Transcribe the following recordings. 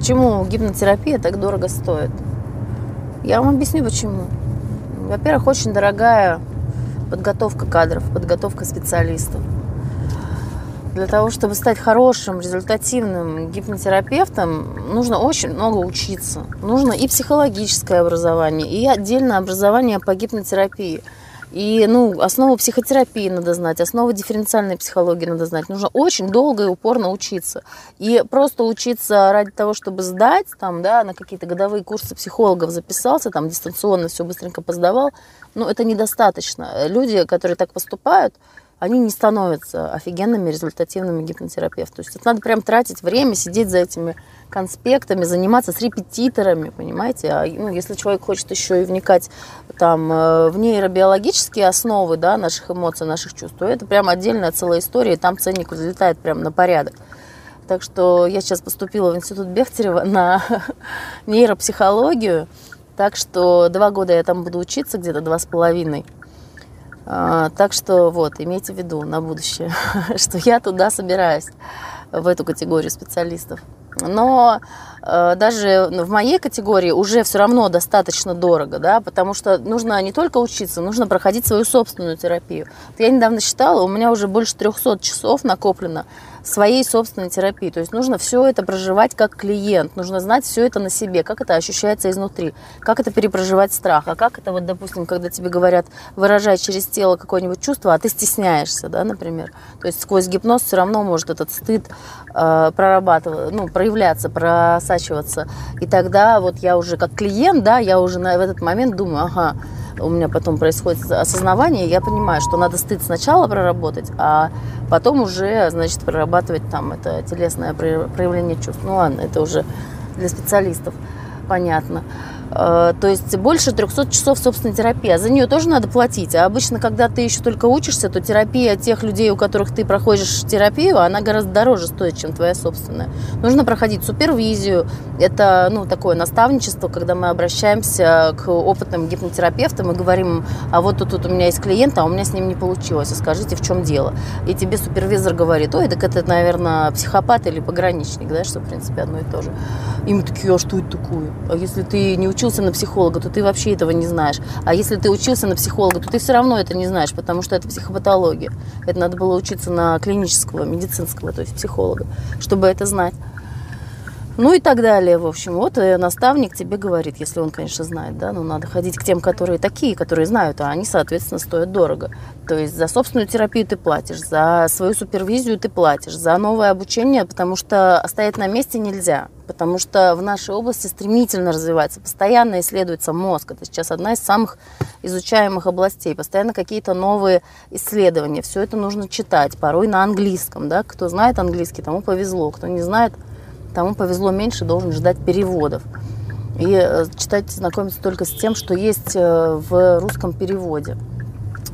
Почему гипнотерапия так дорого стоит? Я вам объясню, почему. Во-первых, очень дорогая подготовка кадров, подготовка специалистов. Для того, чтобы стать хорошим, результативным гипнотерапевтом, нужно очень много учиться. Нужно и психологическое образование, и отдельное образование по гипнотерапии. И ну, основу психотерапии надо знать, основу дифференциальной психологии надо знать. Нужно очень долго и упорно учиться. И просто учиться ради того, чтобы сдать, там, да, на какие-то годовые курсы психологов записался, там дистанционно все быстренько поздавал, ну, это недостаточно. Люди, которые так поступают, они не становятся офигенными результативными гипнотерапевтами. То есть это надо прям тратить время, сидеть за этими конспектами, заниматься с репетиторами, понимаете? А, ну, если человек хочет еще и вникать там, э, в нейробиологические основы да, наших эмоций, наших чувств, то это прям отдельная целая история, и там ценник взлетает прям на порядок. Так что я сейчас поступила в институт Бехтерева на нейропсихологию, так что два года я там буду учиться, где-то два с половиной. А, так что вот, имейте в виду на будущее, что я туда собираюсь, в эту категорию специалистов. Но даже в моей категории уже все равно достаточно дорого, да, потому что нужно не только учиться, нужно проходить свою собственную терапию. Я недавно считала, у меня уже больше 300 часов накоплено своей собственной терапии. То есть нужно все это проживать как клиент, нужно знать все это на себе, как это ощущается изнутри, как это перепроживать страх, а как это вот, допустим, когда тебе говорят, выражай через тело какое-нибудь чувство, а ты стесняешься, да, например. То есть сквозь гипноз все равно может этот стыд э, прорабатывать, ну, проявляться, просачиваться. И тогда вот я уже как клиент, да, я уже на, в этот момент думаю, ага, у меня потом происходит осознавание, я понимаю, что надо стыд сначала проработать, а потом уже, значит, прорабатывать там это телесное проявление чувств. Ну ладно, это уже для специалистов понятно. Э, то есть больше 300 часов собственной терапии. А за нее тоже надо платить. А обычно, когда ты еще только учишься, то терапия тех людей, у которых ты проходишь терапию, она гораздо дороже стоит, чем твоя собственная. Нужно проходить супервизию. Это ну, такое наставничество, когда мы обращаемся к опытным гипнотерапевтам и говорим, а вот тут, тут у меня есть клиент, а у меня с ним не получилось. А скажите, в чем дело? И тебе супервизор говорит, ой, так это, наверное, психопат или пограничник, да, что, в принципе, одно и то же. И мы такие, а что это такое? А если ты не учишься учился на психолога, то ты вообще этого не знаешь. А если ты учился на психолога, то ты все равно это не знаешь, потому что это психопатология. Это надо было учиться на клинического, медицинского, то есть психолога, чтобы это знать. Ну и так далее, в общем. Вот э, наставник тебе говорит, если он, конечно, знает, да, но надо ходить к тем, которые такие, которые знают, а они, соответственно, стоят дорого. То есть за собственную терапию ты платишь, за свою супервизию ты платишь, за новое обучение, потому что оставить на месте нельзя, потому что в нашей области стремительно развивается, постоянно исследуется мозг. Это сейчас одна из самых изучаемых областей, постоянно какие-то новые исследования. Все это нужно читать, порой на английском, да, кто знает английский, тому повезло, кто не знает, тому повезло меньше, должен ждать переводов. И э, читать, знакомиться только с тем, что есть э, в русском переводе.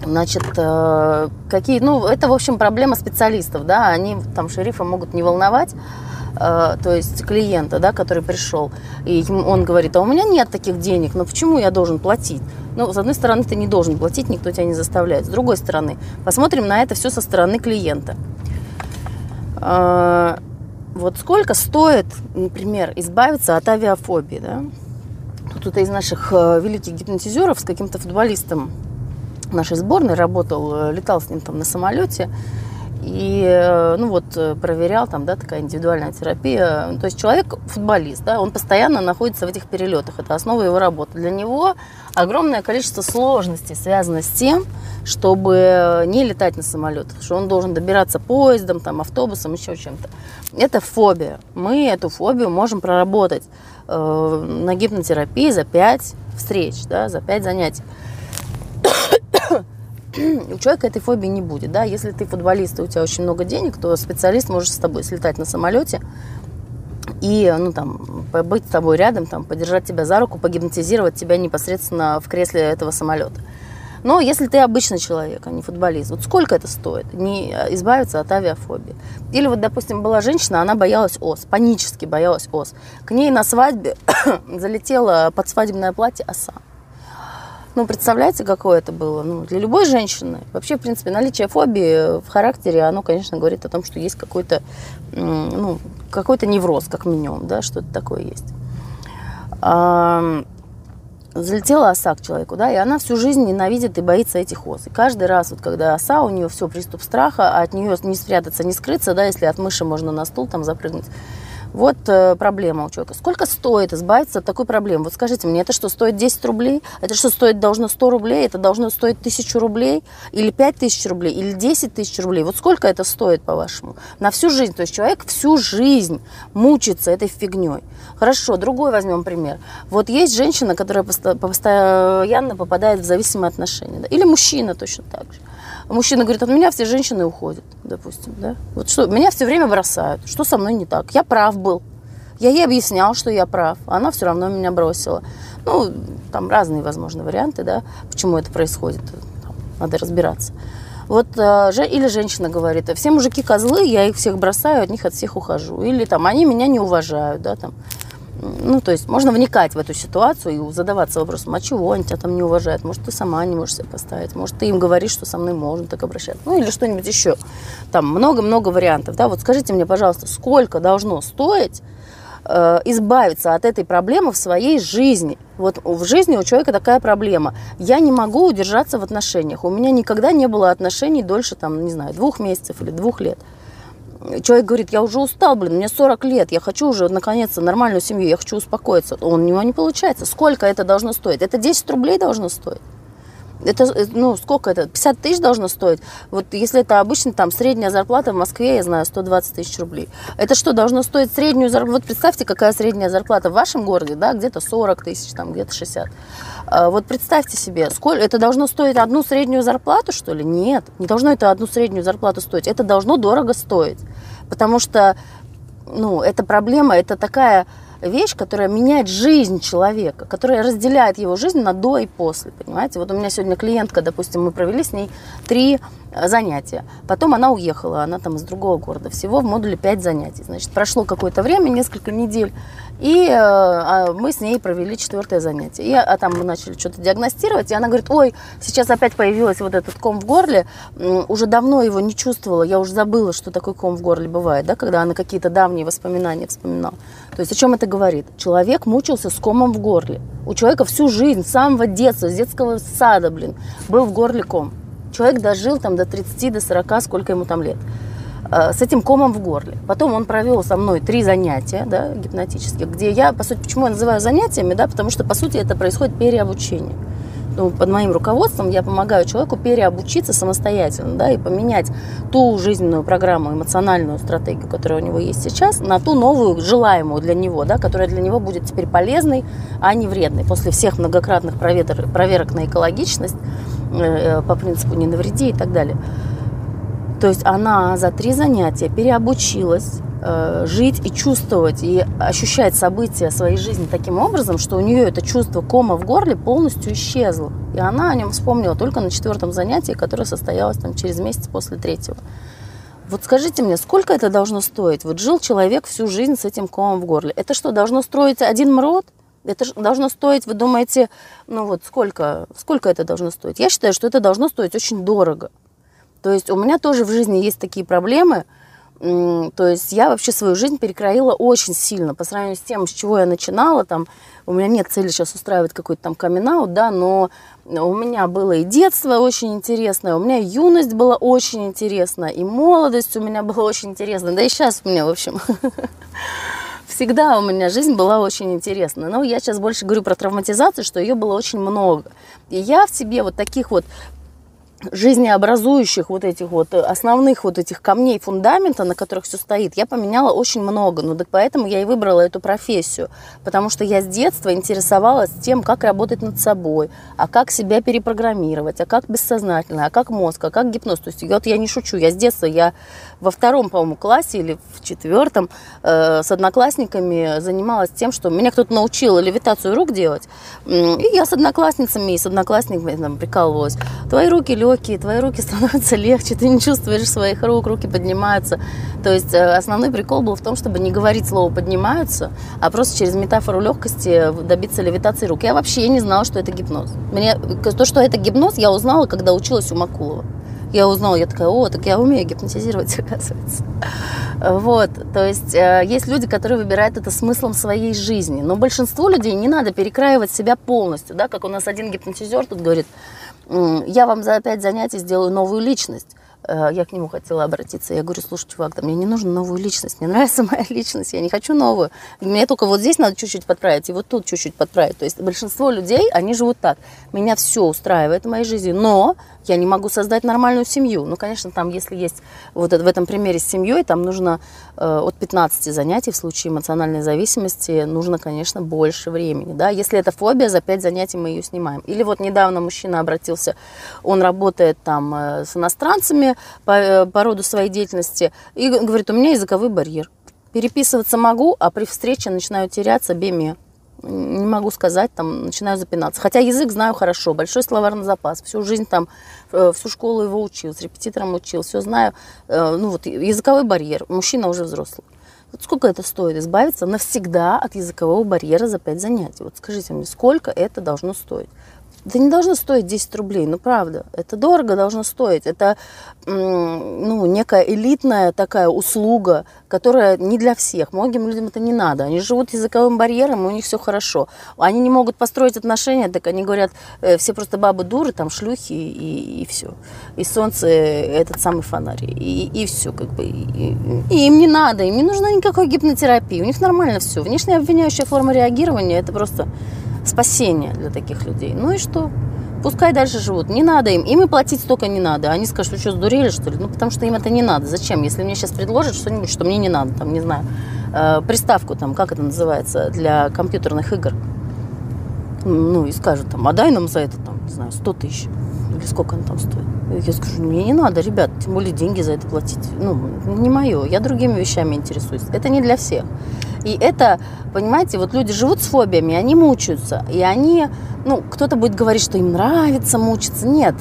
Значит, э, какие, ну, это, в общем, проблема специалистов, да, они там шерифа могут не волновать, то есть клиента, да, который пришел, и он говорит, а у меня нет таких денег, но почему я должен платить? Ну, с одной стороны, ты не должен платить, никто тебя не заставляет. С другой стороны, посмотрим на это все со стороны клиента. Вот сколько стоит, например, избавиться от авиафобии, да? Кто-то из наших э, великих гипнотизеров с каким-то футболистом нашей сборной работал, э, летал с ним там на самолете и, э, ну вот, проверял там, да, такая индивидуальная терапия. То есть человек футболист, да, он постоянно находится в этих перелетах, это основа его работы. Для него огромное количество сложностей связано с тем, чтобы не летать на самолетах, что он должен добираться поездом, там, автобусом, еще чем-то. Это фобия. Мы эту фобию можем проработать э, на гипнотерапии за 5 встреч, да, за 5 занятий. У человека этой фобии не будет. Да? Если ты футболист и у тебя очень много денег, то специалист может с тобой слетать на самолете и ну, там, быть с тобой рядом, там, подержать тебя за руку, погипнотизировать тебя непосредственно в кресле этого самолета. Но если ты обычный человек, а не футболист, вот сколько это стоит? Не избавиться от авиафобии. Или вот, допустим, была женщина, она боялась ос, панически боялась ос. К ней на свадьбе залетела под свадебное платье оса. Ну, представляете, какое это было? Ну, для любой женщины. Вообще, в принципе, наличие фобии в характере, оно, конечно, говорит о том, что есть какой-то, ну, какой-то невроз, как минимум, да, что-то такое есть. А, залетела оса к человеку, да, и она всю жизнь ненавидит и боится этих ос. И каждый раз, вот когда оса, у нее все приступ страха, а от нее не спрятаться, не скрыться, да, если от мыши можно на стул там запрыгнуть, вот э, проблема у человека. Сколько стоит избавиться от такой проблемы? Вот скажите мне, это что, стоит 10 рублей? Это что, стоит должно 100 рублей? Это должно стоить 1000 рублей? Или 5000 рублей? Или 10 тысяч рублей? Вот сколько это стоит, по-вашему? На всю жизнь. То есть человек всю жизнь мучится этой фигней. Хорошо, другой возьмем пример. Вот есть женщина, которая постоянно попадает в зависимые отношения. Да? Или мужчина точно так же. Мужчина говорит, от меня все женщины уходят, допустим, да. Вот что, меня все время бросают. Что со мной не так? Я прав был. Я ей объяснял, что я прав. Она все равно меня бросила. Ну, там разные, возможно, варианты, да, почему это происходит. Там, надо разбираться. Вот, э, или женщина говорит, все мужики козлы, я их всех бросаю, от них от всех ухожу. Или там, они меня не уважают, да, там. Ну, то есть можно вникать в эту ситуацию и задаваться вопросом, а чего они тебя там не уважают? Может, ты сама не можешь себя поставить? Может, ты им говоришь, что со мной можно так обращаться? Ну, или что-нибудь еще. Там много-много вариантов. Да? Вот скажите мне, пожалуйста, сколько должно стоить э, избавиться от этой проблемы в своей жизни? Вот в жизни у человека такая проблема. Я не могу удержаться в отношениях. У меня никогда не было отношений дольше, там, не знаю, двух месяцев или двух лет человек говорит, я уже устал, блин, мне 40 лет, я хочу уже наконец-то нормальную семью, я хочу успокоиться. Он, у него не получается. Сколько это должно стоить? Это 10 рублей должно стоить. Это, э, ну, сколько это? 50 тысяч должно стоить? Вот если это обычно там средняя зарплата в Москве, я знаю, 120 тысяч рублей. Это что, должно стоить среднюю зарплату? Вот представьте, какая средняя зарплата в вашем городе, да, где-то 40 тысяч, там где-то 60. А вот представьте себе, сколько это должно стоить одну среднюю зарплату, что ли? Нет, не должно это одну среднюю зарплату стоить. Это должно дорого стоить. Потому что, ну, эта проблема, это такая вещь, которая меняет жизнь человека, которая разделяет его жизнь на до и после, понимаете? Вот у меня сегодня клиентка, допустим, мы провели с ней три э, занятия. Потом она уехала, она там из другого города. Всего в модуле пять занятий. Значит, прошло какое-то время, несколько недель, и э, а мы с ней провели четвертое занятие. И, а там мы начали что-то диагностировать, и она говорит, ой, сейчас опять появился вот этот ком в горле, уже давно его не чувствовала, я уже забыла, что такой ком в горле бывает, да, когда она какие-то давние воспоминания вспоминала. То есть о чем это говорит? Человек мучился с комом в горле. У человека всю жизнь, с самого детства, с детского сада, блин, был в горле ком. Человек дожил там до 30, до 40, сколько ему там лет. Э, с этим комом в горле. Потом он провел со мной три занятия да, гипнотических, где я, по сути, почему я называю занятиями, да, потому что, по сути, это происходит переобучение. Ну, под моим руководством я помогаю человеку переобучиться самостоятельно, да, и поменять ту жизненную программу, эмоциональную стратегию, которая у него есть сейчас, на ту новую, желаемую для него, да, которая для него будет теперь полезной, а не вредной. После всех многократных проверок, на экологичность, э, по принципу «не навреди» и так далее. То есть она за три занятия переобучилась э, жить и чувствовать, и ощущать события своей жизни таким образом, что у нее это чувство кома в горле полностью исчезло. И она о нем вспомнила только на четвертом занятии, которое состоялось там через месяц после третьего. Вот скажите мне, сколько это должно стоить? Вот жил человек всю жизнь с этим комом в горле. Это что, должно строить один мрот? Это должно стоить, вы думаете, ну вот сколько, сколько это должно стоить? Я считаю, что это должно стоить очень дорого. То есть у меня тоже в жизни есть такие проблемы. То есть я вообще свою жизнь перекроила очень сильно по сравнению с тем, с чего я начинала. Там, у меня нет цели сейчас устраивать какой-то там камин да, но у меня было и детство очень интересное, у меня юность была очень интересная, и молодость у меня была очень интересная, да и сейчас у меня, в общем, всегда у меня жизнь была очень интересная. Но я сейчас больше говорю про травматизацию, что ее было очень много. И я в себе вот таких вот жизнеобразующих вот этих вот э, основных вот этих камней фундамента, на которых все стоит, я поменяла очень много. Ну, так поэтому я и выбрала эту профессию. Потому что я с детства интересовалась тем, как работать над собой, а как себя перепрограммировать, а как бессознательно, а как мозг, а как гипноз. То есть вот я не шучу, я с детства, я во втором, по-моему, классе или в четвертом э, с одноклассниками занималась тем, что меня кто-то научил левитацию рук делать. И я с одноклассницами и с одноклассниками там, прикалывалась. Твои руки легкие, твои руки становятся легче, ты не чувствуешь своих рук, руки поднимаются. То есть э, основной прикол был в том, чтобы не говорить слово «поднимаются», а просто через метафору легкости добиться левитации рук. Я вообще не знала, что это гипноз. Мне, то, что это гипноз, я узнала, когда училась у Макулова. Я узнала, я такая, о, так я умею гипнотизировать, оказывается. Вот, то есть э, есть люди, которые выбирают это смыслом своей жизни, но большинству людей не надо перекраивать себя полностью, да, как у нас один гипнотизер тут говорит, я вам за пять занятий сделаю новую личность. Э, я к нему хотела обратиться. Я говорю, слушай, чувак, да мне не нужна новую личность. Мне нравится моя личность, я не хочу новую. Мне только вот здесь надо чуть-чуть подправить, и вот тут чуть-чуть подправить. То есть большинство людей, они живут так. Меня все устраивает в моей жизни, но я не могу создать нормальную семью. Ну, конечно, там, если есть вот в этом примере с семьей, там нужно э, от 15 занятий в случае эмоциональной зависимости, нужно, конечно, больше времени. Да? Если это фобия, за 5 занятий мы ее снимаем. Или вот недавно мужчина обратился, он работает там э, с иностранцами по, э, по роду своей деятельности, и говорит, у меня языковой барьер. Переписываться могу, а при встрече начинаю теряться, беме не могу сказать, там начинаю запинаться. Хотя язык знаю хорошо, большой словарный запас, всю жизнь там, э, всю школу его учил, с репетитором учил, все знаю. Э, ну вот языковой барьер, мужчина уже взрослый. Вот сколько это стоит избавиться навсегда от языкового барьера за 5 занятий? Вот скажите мне, сколько это должно стоить? Это не должно стоить 10 рублей, ну правда. Это дорого должно стоить. Это ну, некая элитная такая услуга, которая не для всех. Многим людям это не надо. Они живут языковым барьером, и у них все хорошо. Они не могут построить отношения, так они говорят, э, все просто бабы дуры, там шлюхи и, и все. И солнце этот самый фонарь. И, и все как бы. И, и им не надо, им не нужна никакой гипнотерапии. У них нормально все. Внешне обвиняющая форма реагирования это просто спасение для таких людей. Ну и что? Пускай дальше живут. Не надо им. Им и платить столько не надо. Они скажут, что что, сдурели, что ли? Ну, потому что им это не надо. Зачем? Если мне сейчас предложат что-нибудь, что мне не надо, там, не знаю, э, приставку, там, как это называется, для компьютерных игр, ну, и скажут, там, а дай нам за это, там, не знаю, 100 тысяч. Или сколько она там стоит. Я скажу, мне не надо, ребят, тем более деньги за это платить. Ну, не мое. Я другими вещами интересуюсь. Это не для всех. И это, понимаете, вот люди живут с фобиями, они мучаются. И они, ну, кто-то будет говорить, что им нравится мучиться. Нет,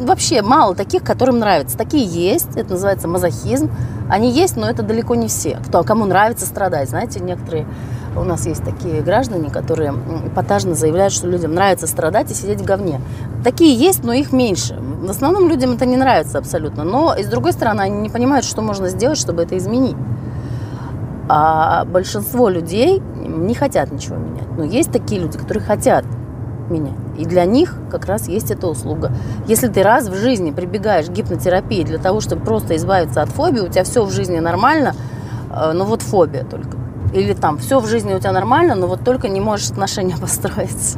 вообще мало таких, которым нравится. Такие есть, это называется мазохизм. Они есть, но это далеко не все. Кто, кому нравится страдать. Знаете, некоторые у нас есть такие граждане, которые эпатажно заявляют, что людям нравится страдать и сидеть в говне. Такие есть, но их меньше. В основном людям это не нравится абсолютно. Но, и с другой стороны, они не понимают, что можно сделать, чтобы это изменить. А большинство людей не хотят ничего менять. Но есть такие люди, которые хотят менять. И для них как раз есть эта услуга. Если ты раз в жизни прибегаешь к гипнотерапии для того, чтобы просто избавиться от фобии, у тебя все в жизни нормально, э, но вот фобия только. Или там все в жизни у тебя нормально, но вот только не можешь отношения построить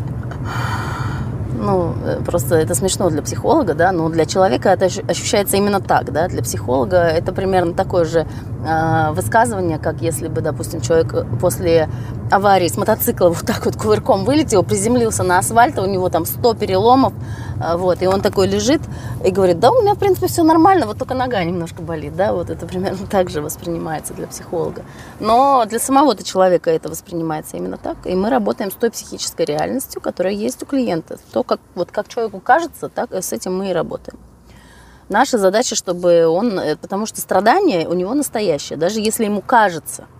ну, э, просто это смешно для психолога, да, но для человека это ощущается именно так, да, для психолога это примерно такое же э, высказывание, как если бы, допустим, человек после аварии с мотоцикла вот так вот кувырком вылетел, приземлился на асфальт, а у него там 100 переломов, э, вот, и он такой лежит и говорит, да, у меня, в принципе, все нормально, вот только нога немножко болит, да, вот это примерно так же воспринимается для психолога. Но для самого-то человека это воспринимается именно так, и мы работаем с той психической реальностью, которая есть у клиента. То, как, вот как человеку кажется, так с этим мы и работаем. Наша задача, чтобы он, э, потому что страдание у него настоящее, даже если ему кажется –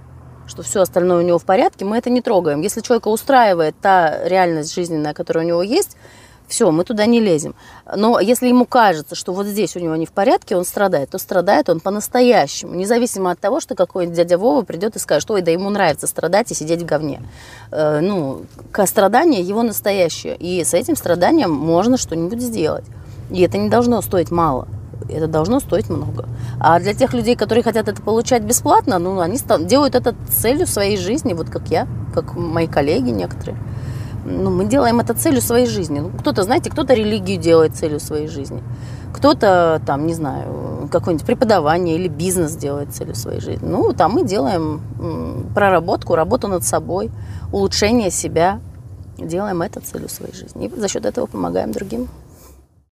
что все остальное у него в порядке, мы это не трогаем. Если человека устраивает та реальность жизненная, которая у него есть, все, мы туда не лезем. Но если ему кажется, что вот здесь у него не в порядке, он страдает, то страдает он по-настоящему, независимо от того, что какой-нибудь дядя Вова придет и скажет, ой, да ему нравится страдать и сидеть в говне. Э, ну, страдание его настоящее, и с этим страданием можно что-нибудь сделать. И это не должно стоить мало это должно стоить много. А для тех людей, которые хотят это получать бесплатно, ну, они делают это целью своей жизни, вот как я, как мои коллеги некоторые. Ну, мы делаем это целью своей жизни. Ну, кто-то, знаете, кто-то религию делает целью своей жизни. Кто-то, там, не знаю, какое-нибудь преподавание или бизнес делает целью своей жизни. Ну, там мы делаем проработку, работу над собой, улучшение себя. Делаем это целью своей жизни. И за счет этого помогаем другим.